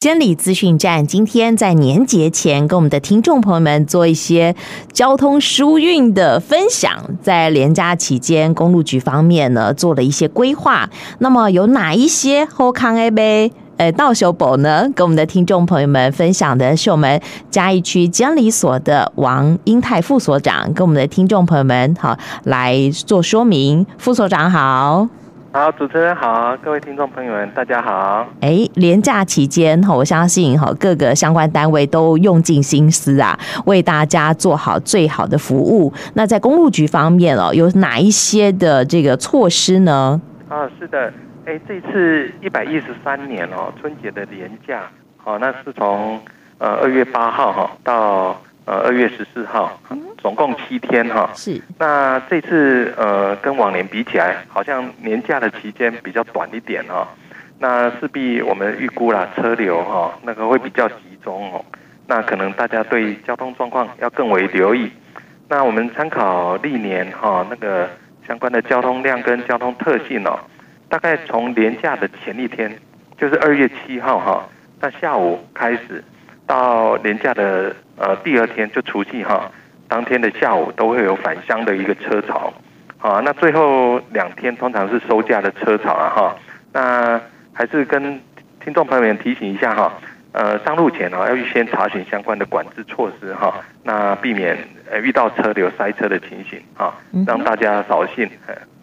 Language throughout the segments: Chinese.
监理资讯站今天在年节前跟我们的听众朋友们做一些交通疏运的分享，在连假期间，公路局方面呢做了一些规划。那么有哪一些后康 A 杯？呃，到修宝呢？跟我们的听众朋友们分享的是我们嘉义区监理所的王英泰副所长，跟我们的听众朋友们好来做说明。副所长好。好，主持人好，各位听众朋友们，大家好。哎，连假期间哈，我相信哈各个相关单位都用尽心思啊，为大家做好最好的服务。那在公路局方面哦，有哪一些的这个措施呢？啊，是的，哎，这次一百一十三年哦，春节的连假，好，那是从呃二月八号哈到。呃，二月十四号，总共七天哈。是。那这次呃，跟往年比起来，好像年假的期间比较短一点哈。那势必我们预估啦，车流哈，那个会比较集中哦。那可能大家对交通状况要更为留意。那我们参考历年哈那个相关的交通量跟交通特性哦，大概从年假的前一天，就是二月七号哈，那下午开始。到年假的呃第二天就除夕哈，当天的下午都会有返乡的一个车潮，啊，那最后两天通常是收假的车潮啊哈，那还是跟听众朋友们提醒一下哈，呃上路前啊要预先查询相关的管制措施哈，那避免呃遇到车流塞车的情形啊，让大家扫兴。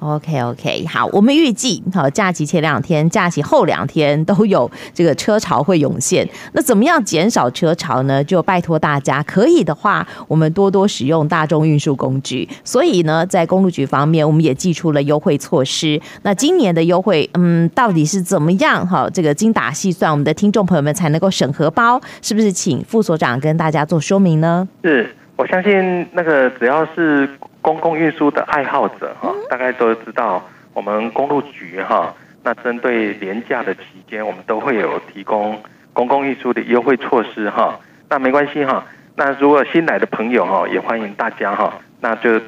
OK OK，好，我们预计好假期前两天、假期后两天都有这个车潮会涌现。那怎么样减少车潮呢？就拜托大家，可以的话，我们多多使用大众运输工具。所以呢，在公路局方面，我们也祭出了优惠措施。那今年的优惠，嗯，到底是怎么样？哈，这个精打细算，我们的听众朋友们才能够省荷包，是不是？请副所长跟大家做说明呢？是，我相信那个只要是。公共运输的爱好者哈，大概都知道我们公路局哈，那针对连假的期间，我们都会有提供公共运输的优惠措施哈。那没关系哈，那如果新来的朋友哈，也欢迎大家哈，那就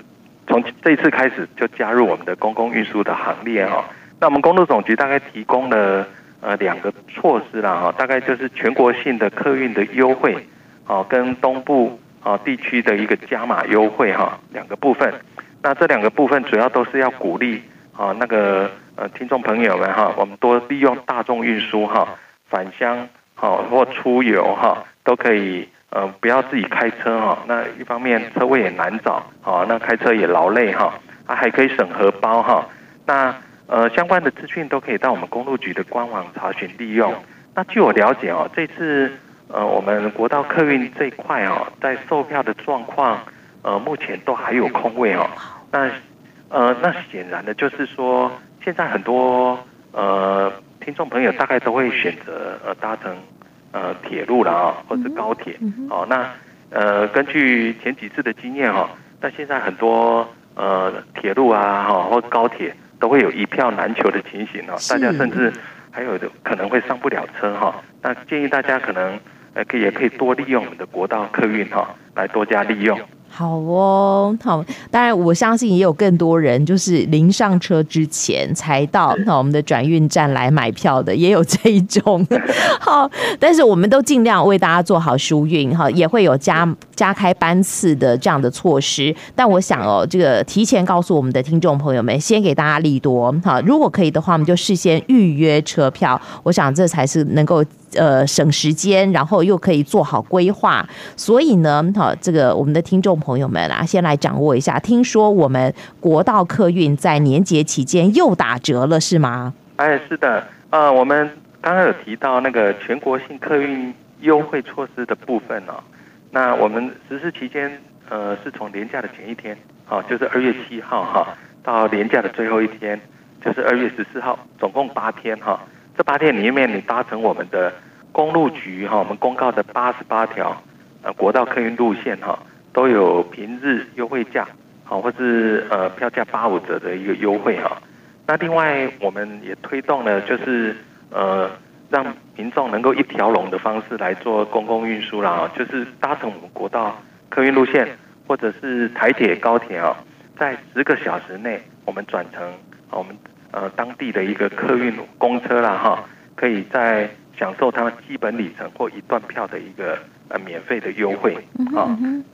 从这次开始就加入我们的公共运输的行列哈。那我们公路总局大概提供了呃两个措施啦哈，大概就是全国性的客运的优惠，哦跟东部。啊，地区的一个加码优惠哈，两个部分。那这两个部分主要都是要鼓励啊，那个呃听众朋友们哈，我们多利用大众运输哈，返乡好或出游哈，都可以呃不要自己开车哈。那一方面车位也难找，好，那开车也劳累哈，啊还可以省荷包哈。那呃相关的资讯都可以到我们公路局的官网查询利用。那据我了解哦，这次。呃，我们国道客运这一块哦，在售票的状况，呃，目前都还有空位哦。那呃，那显然的就是说，现在很多呃听众朋友大概都会选择呃搭乘呃铁路了啊，或者是高铁。哦，那呃根据前几次的经验哈，那现在很多呃铁路啊哈或高铁都会有一票难求的情形哦，大家甚至还有的可能会上不了车哈。那建议大家可能。呃，可以也可以多利用我们的国道客运哈，来多加利用。好哦，好，当然我相信也有更多人就是临上车之前才到那我们的转运站来买票的，也有这一种。好，但是我们都尽量为大家做好疏运哈，也会有加加开班次的这样的措施。但我想哦，这个提前告诉我们的听众朋友们，先给大家利多哈。如果可以的话，我们就事先预约车票。我想这才是能够。呃，省时间，然后又可以做好规划，所以呢，好，这个我们的听众朋友们啊，先来掌握一下。听说我们国道客运在年节期间又打折了，是吗？哎，是的，呃，我们刚刚有提到那个全国性客运优惠措施的部分哦。那我们实施期间，呃，是从年假的前一天，哦，就是二月七号哈，到年假的最后一天，就是二月十四号，总共八天哈。这八天里面，你搭乘我们的公路局哈，我们公告的八十八条呃国道客运路线哈，都有平日优惠价，好，或是呃票价八五折的一个优惠哈。那另外我们也推动了，就是呃让民众能够一条龙的方式来做公共运输啦，就是搭乘我们国道客运路线或者是台铁高铁啊，在十个小时内我们转乘我们。呃，当地的一个客运公车啦，哈，可以在享受它基本里程或一段票的一个呃免费的优惠啊。嗯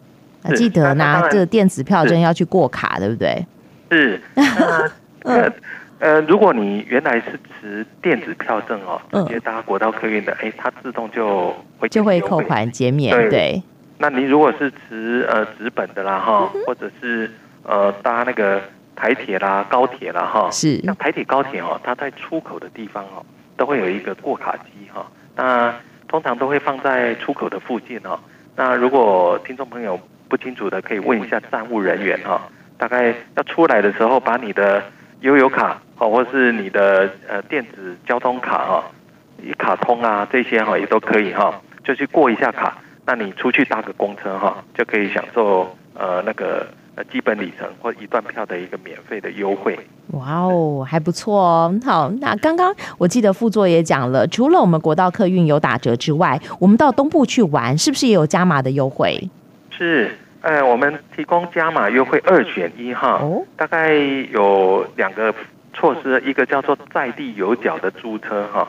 啊、记得拿这个电子票证要去过卡，对不对？是。那呃呃，如果你原来是持电子票证哦，直接搭国道客运的，哎，它自动就会就会扣款减免。对。对那你如果是持呃纸本的啦哈，或者是呃搭那个台铁啦、高铁啦哈，是。像台铁、高铁哦，它在出口的地方哦，都会有一个过卡机哈。那通常都会放在出口的附近哦。那如果听众朋友不清楚的，可以问一下站务人员哈。大概要出来的时候，把你的悠游卡哦，或是你的呃电子交通卡哈，一卡通啊这些哈也都可以哈，就去过一下卡。那你出去搭个公车哈，就可以享受呃那个呃基本里程或一段票的一个免费的优惠。哇哦，还不错哦。好，那刚刚我记得副座也讲了，除了我们国道客运有打折之外，我们到东部去玩是不是也有加码的优惠？是，呃，我们提供加码优惠二选一哈。哦。大概有两个措施，一个叫做在地有脚的租车哈。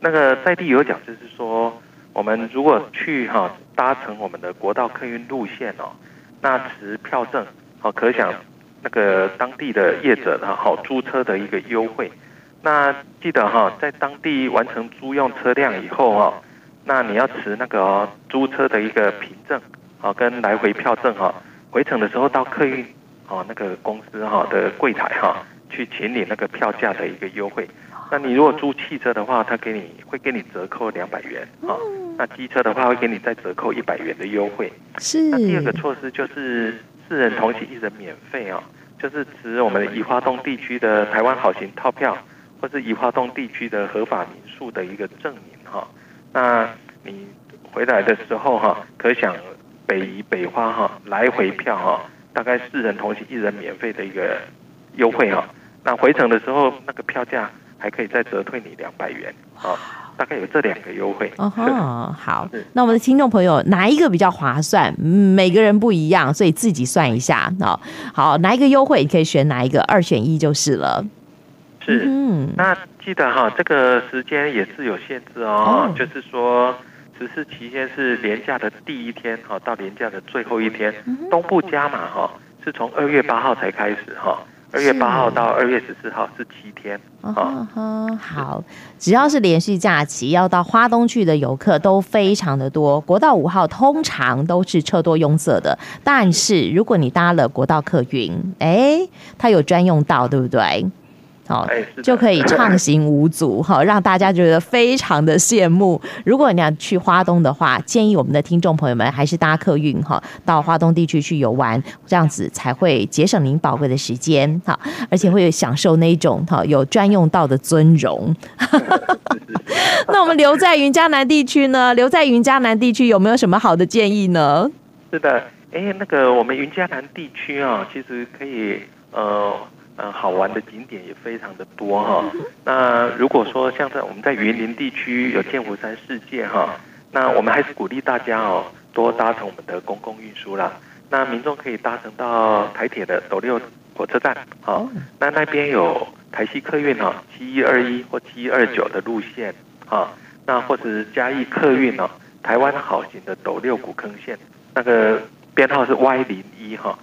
那个在地有脚就是说。我们如果去哈搭乘我们的国道客运路线哦，那持票证好，可想那个当地的业者的好租车的一个优惠。那记得哈，在当地完成租用车辆以后哈，那你要持那个租车的一个凭证好，跟来回票证哈，回程的时候到客运哦那个公司哈的柜台哈去请领那个票价的一个优惠。那你如果租汽车的话，他给你会给你折扣两百元啊。那机车的话会给你再折扣一百元的优惠。是。那第二个措施就是四人同行一人免费哦，就是指我们的宜花东地区的台湾好行套票，或是宜花东地区的合法民宿的一个证明哈。那你回来的时候哈，可享北宜北花哈来回票哈，大概四人同行一人免费的一个优惠哈。那回程的时候那个票价。还可以再折退你两百元，好，大概有这两个优惠。哦吼，好，那我们的听众朋友哪一个比较划算？每个人不一样，所以自己算一下。好，好，哪一个优惠你可以选哪一个，二选一就是了。是，嗯，那记得哈，这个时间也是有限制哦，哦就是说实施期间是连假的第一天哈，到连假的最后一天，嗯、东部加码哈，是从二月八号才开始哈。二月八号到二月十四号是七天，哦好，只要是连续假期要到花东去的游客都非常的多。国道五号通常都是车多拥塞的，但是如果你搭了国道客运，哎，它有专用道，对不对？好，就可以畅行无阻，好，让大家觉得非常的羡慕。如果你要去花东的话，建议我们的听众朋友们还是搭客运哈，到花东地区去游玩，这样子才会节省您宝贵的时间，哈，而且会享受那一种哈有专用道的尊荣。那我们留在云嘉南地区呢？留在云嘉南地区有没有什么好的建议呢？是的，哎，那个我们云嘉南地区啊，其实可以呃。嗯，好玩的景点也非常的多哈。那如果说像在我们在云林地区有剑湖山世界哈，那我们还是鼓励大家哦，多搭乘我们的公共运输啦。那民众可以搭乘到台铁的斗六火车站，好，那那边有台西客运哦，七一二一或七一二九的路线啊，那或者是嘉义客运哦，台湾好行的斗六古坑线，那个编号是 Y 零一哈。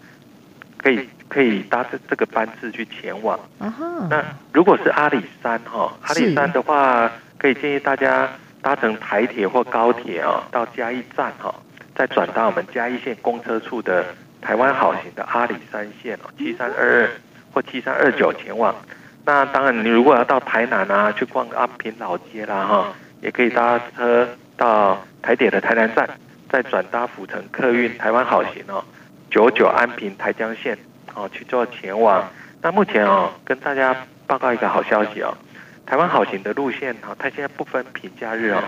可以可以搭这这个班次去前往。Uh -huh. 那如果是阿里山哈，阿里山的话，可以建议大家搭乘台铁或高铁啊，到嘉义站哈，再转到我们嘉义县公车处的台湾好行的阿里山线哦，七三二二或七三二九前往。那当然，你如果要到台南啊，去逛阿平老街啦哈，也可以搭车到台铁的台南站，再转搭府城客运台湾好行哦。九九安平台江线，哦，去做前往。那目前哦，跟大家报告一个好消息哦，台湾好行的路线哈，它现在不分平假日哦，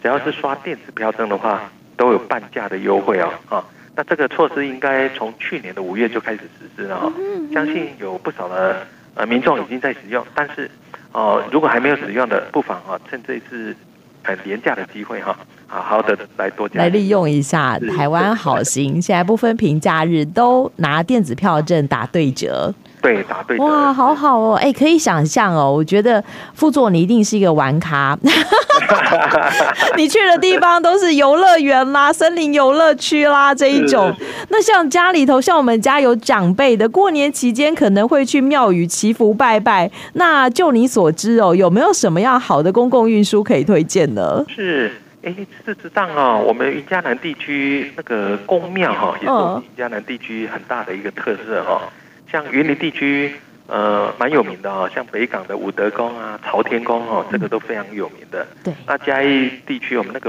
只要是刷电子票证的话，都有半价的优惠哦，啊，那这个措施应该从去年的五月就开始实施了哈，相信有不少的呃民众已经在使用，但是哦，如果还没有使用的，不妨啊趁这一次很廉价的机会哈。好好的来多加来利用一下台湾好行，现在不分平假日都拿电子票证打对折。对，答对。哇，好好哦，哎，可以想象哦，我觉得副座你一定是一个玩咖，你去的地方都是游乐园啦、森林游乐区啦这一种。那像家里头，像我们家有长辈的，过年期间可能会去庙宇祈福拜拜。那就你所知哦，有没有什么样好的公共运输可以推荐呢？是。哎，事实上哦，我们云嘉南地区那个宫庙哈，也是我们云嘉南地区很大的一个特色哈。像云林地区，呃，蛮有名的哦，像北港的武德宫啊、朝天宫哦，这个都非常有名的。对。那嘉义地区，我们那个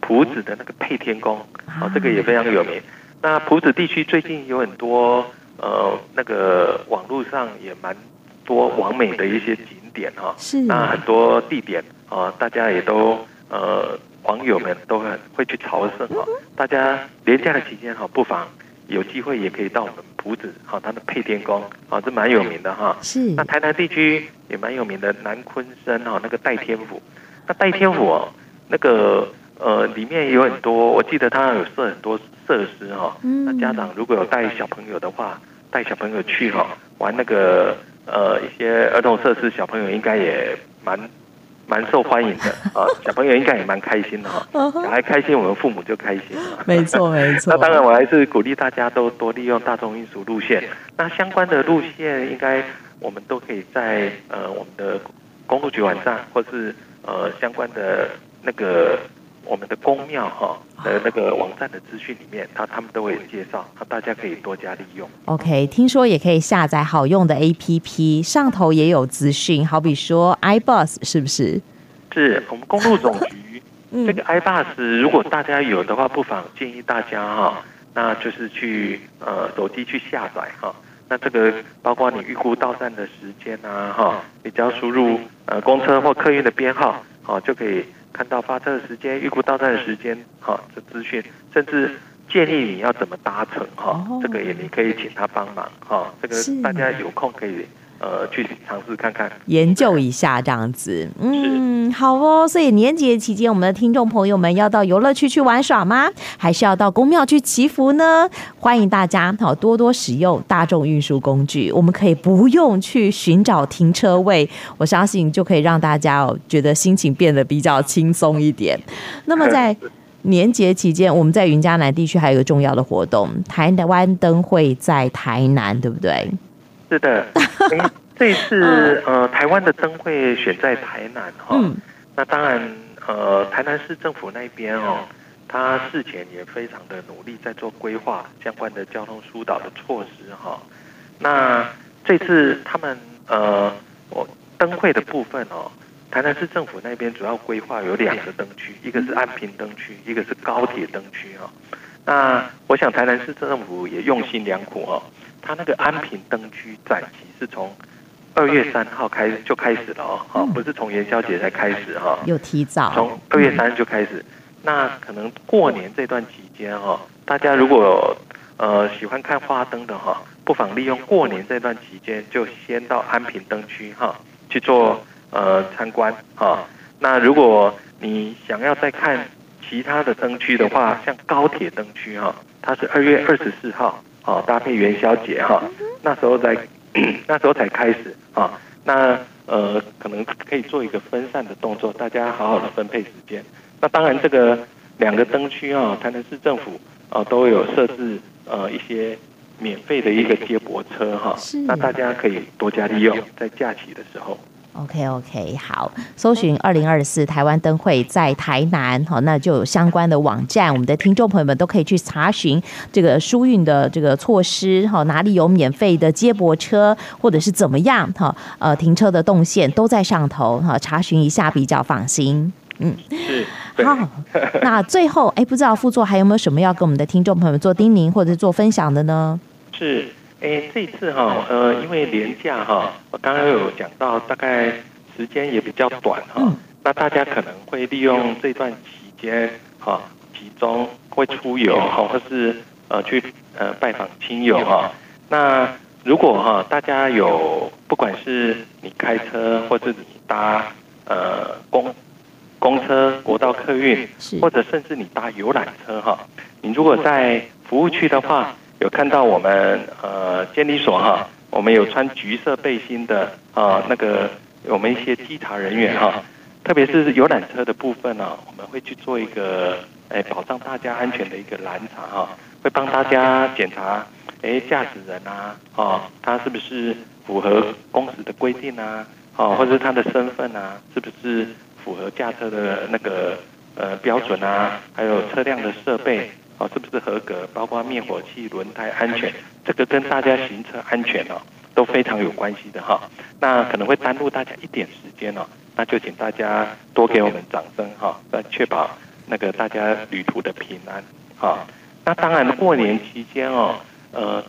埔子的那个配天宫，哦，这个也非常有名。那埔子地区最近有很多呃，那个网络上也蛮多完美的一些景点哈。是。那很多地点啊，大家也都呃。网友们都很会去朝圣哈，大家连假的期间哈，不妨有机会也可以到我们埔子哈，它的配天宫啊，这蛮有名的哈。是。那台南地区也蛮有名的南昆山哈，那个戴天府，那戴天府哦，那个呃里面有很多，我记得它有设很多设施哈。那家长如果有带小朋友的话，带小朋友去哈玩那个呃一些儿童设施，小朋友应该也蛮。蛮受欢迎的啊，小朋友应该也蛮开心的哈。小孩开心，我们父母就开心了。没错，没错。那当然，我还是鼓励大家都多利用大众运输路线。那相关的路线，应该我们都可以在呃我们的公路局网站，或是呃相关的那个我们的公庙哈的那个网站的资讯里面，他他们都会有介绍，那大家可以多加利用。OK，听说也可以下载好用的 APP，上头也有资讯，好比说 iBus 是不是？是我们公路总局 这个 iBus，如果大家有的话，不妨建议大家哈，那就是去呃手机去下载哈。那这个包括你预估到站的时间啊哈，你只要输入呃公车或客运的编号，好就可以看到发车的时间、预估到站的时间哈这资讯，甚至建议你要怎么搭乘哈，这个也你可以请他帮忙哈。这个大家有空可以。呃，去尝试看看，研究一下这样子，嗯，好哦。所以年节期间，我们的听众朋友们要到游乐区去玩耍吗？还是要到宫庙去祈福呢？欢迎大家好多多使用大众运输工具，我们可以不用去寻找停车位，我相信就可以让大家哦觉得心情变得比较轻松一点。那么在 年节期间，我们在云嘉南地区还有一个重要的活动——台湾灯会在台南，对不对？是的，哎，这一次 呃，台湾的灯会选在台南哈、哦，那当然呃，台南市政府那边哦，他事前也非常的努力在做规划相关的交通疏导的措施哈、哦。那这次他们呃，我灯会的部分哦，台南市政府那边主要规划有两个灯区，一个是安平灯区，一个是高铁灯区哈。那我想台南市政府也用心良苦哦。它那个安平灯区展期是从二月三号开始就开始了哦，哈，不是从元宵节才开始哈，有提早，从二月三就开始。那可能过年这段期间哈，大家如果呃喜欢看花灯的哈，不妨利用过年这段期间就先到安平灯区哈去做呃参观哈。那如果你想要再看其他的灯区的话，像高铁灯区哈，它是二月二十四号。哦，搭配元宵节哈，那时候在 那时候才开始啊。那呃，可能可以做一个分散的动作，大家好好的分配时间。那当然，这个两个灯区啊，台南市政府啊都有设置呃一些免费的一个接驳车哈。那大家可以多加利用，在假期的时候。OK OK，好，搜寻二零二四台湾灯会在台南，好，那就有相关的网站，我们的听众朋友们都可以去查询这个疏运的这个措施，哈，哪里有免费的接驳车，或者是怎么样，哈，呃，停车的动线都在上头，哈，查询一下比较放心。嗯，是，好，那最后，哎，不知道副座还有没有什么要跟我们的听众朋友们做叮咛或者做分享的呢？是。哎，这次哈，呃，因为连假哈，我刚刚有讲到，大概时间也比较短哈，那大家可能会利用这段期间哈，集中会出游哈，或是呃去呃拜访亲友哈。那如果哈，大家有不管是你开车，或是你搭呃公公车、国道客运，或者甚至你搭游览车哈，你如果在服务区的话。有看到我们呃监理所哈我们有穿橘色背心的啊，那个我们一些稽查人员哈，特别是游览车的部分呢，我们会去做一个诶保障大家安全的一个拦查哈，会帮大家检查诶驾驶人啊，哦他是不是符合公司的规定啊，哦或者他的身份啊，是不是符合驾车的那个呃标准啊，还有车辆的设备。哦，是不是合格？包括灭火器、轮胎安全，这个跟大家行车安全哦都非常有关系的哈。那可能会耽误大家一点时间哦，那就请大家多给我们掌声哈，来确保那个大家旅途的平安哈。那当然过年期间哦，呃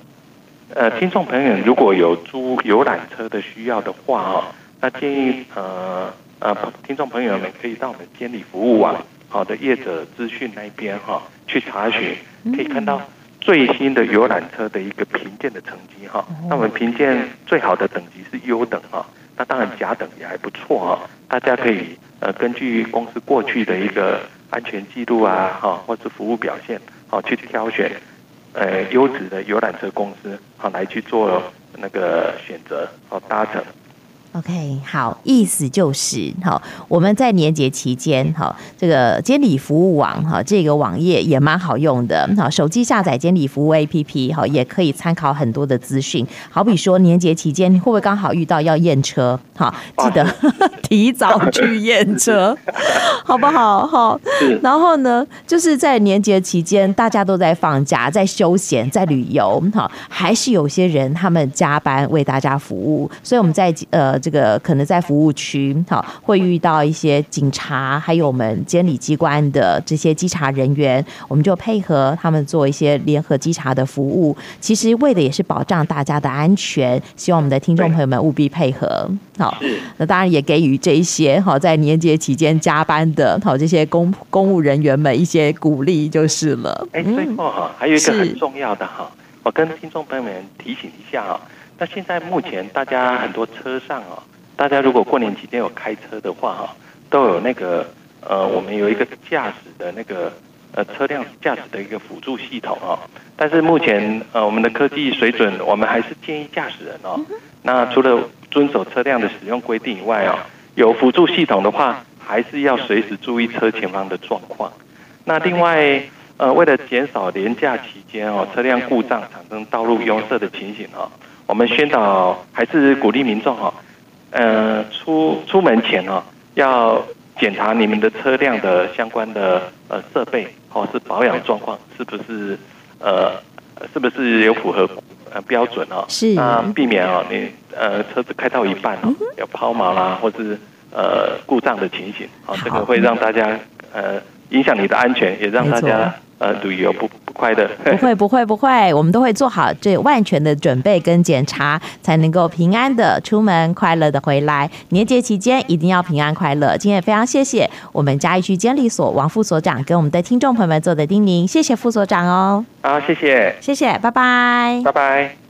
呃，听众朋友如果有租游览车的需要的话哦，那建议呃呃听众朋友们可以到我们监理服务网。好的业者资讯那边哈，去查询可以看到最新的游览车的一个评鉴的成绩哈。那我们评鉴最好的等级是优等哈，那当然甲等也还不错哈。大家可以呃根据公司过去的一个安全记录啊哈，或是服务表现好去挑选呃优质的游览车公司好来去做那个选择好搭乘。OK，好，意思就是，好，我们在年节期间，好，这个监理服务网，哈，这个网页也蛮好用的，好，手机下载监理服务 APP，好，也可以参考很多的资讯。好比说年节期间，会不会刚好遇到要验车？好，记得提早去验车，好不好？好，然后呢，就是在年节期间，大家都在放假，在休闲，在旅游，好，还是有些人他们加班为大家服务，所以我们在呃。这个可能在服务区，好，会遇到一些警察，还有我们监理机关的这些稽查人员，我们就配合他们做一些联合稽查的服务。其实为的也是保障大家的安全，希望我们的听众朋友们务必配合。好，那当然也给予这一些好在年节期间加班的好这些公公务人员们一些鼓励就是了。哎，最后哈，还有一个很重要的哈，我跟听众朋友们提醒一下啊。那现在目前大家很多车上啊，大家如果过年期间有开车的话哈，都有那个呃，我们有一个驾驶的那个呃车辆驾驶的一个辅助系统啊。但是目前呃我们的科技水准，我们还是建议驾驶人哦，那除了遵守车辆的使用规定以外啊，有辅助系统的话，还是要随时注意车前方的状况。那另外呃，为了减少连假期间哦车辆故障产生道路拥塞的情形哦。我们宣导还是鼓励民众哦，呃，出出门前哦，要检查你们的车辆的相关的呃设备或是保养状况是不是呃是不是有符合呃标准哦？是。那避免哦你呃车子开到一半哦有抛锚啦或是呃故障的情形，哦这个会让大家呃影响你的安全，也让大家。呃，旅游不不快的，不会 不会不会，我们都会做好这万全的准备跟检查，才能够平安的出门，快乐的回来。年节期间一定要平安快乐。今天也非常谢谢我们嘉义区监理所王副所长跟我们的听众朋友们做的叮咛，谢谢副所长哦。好，谢谢，谢谢，拜拜，拜拜。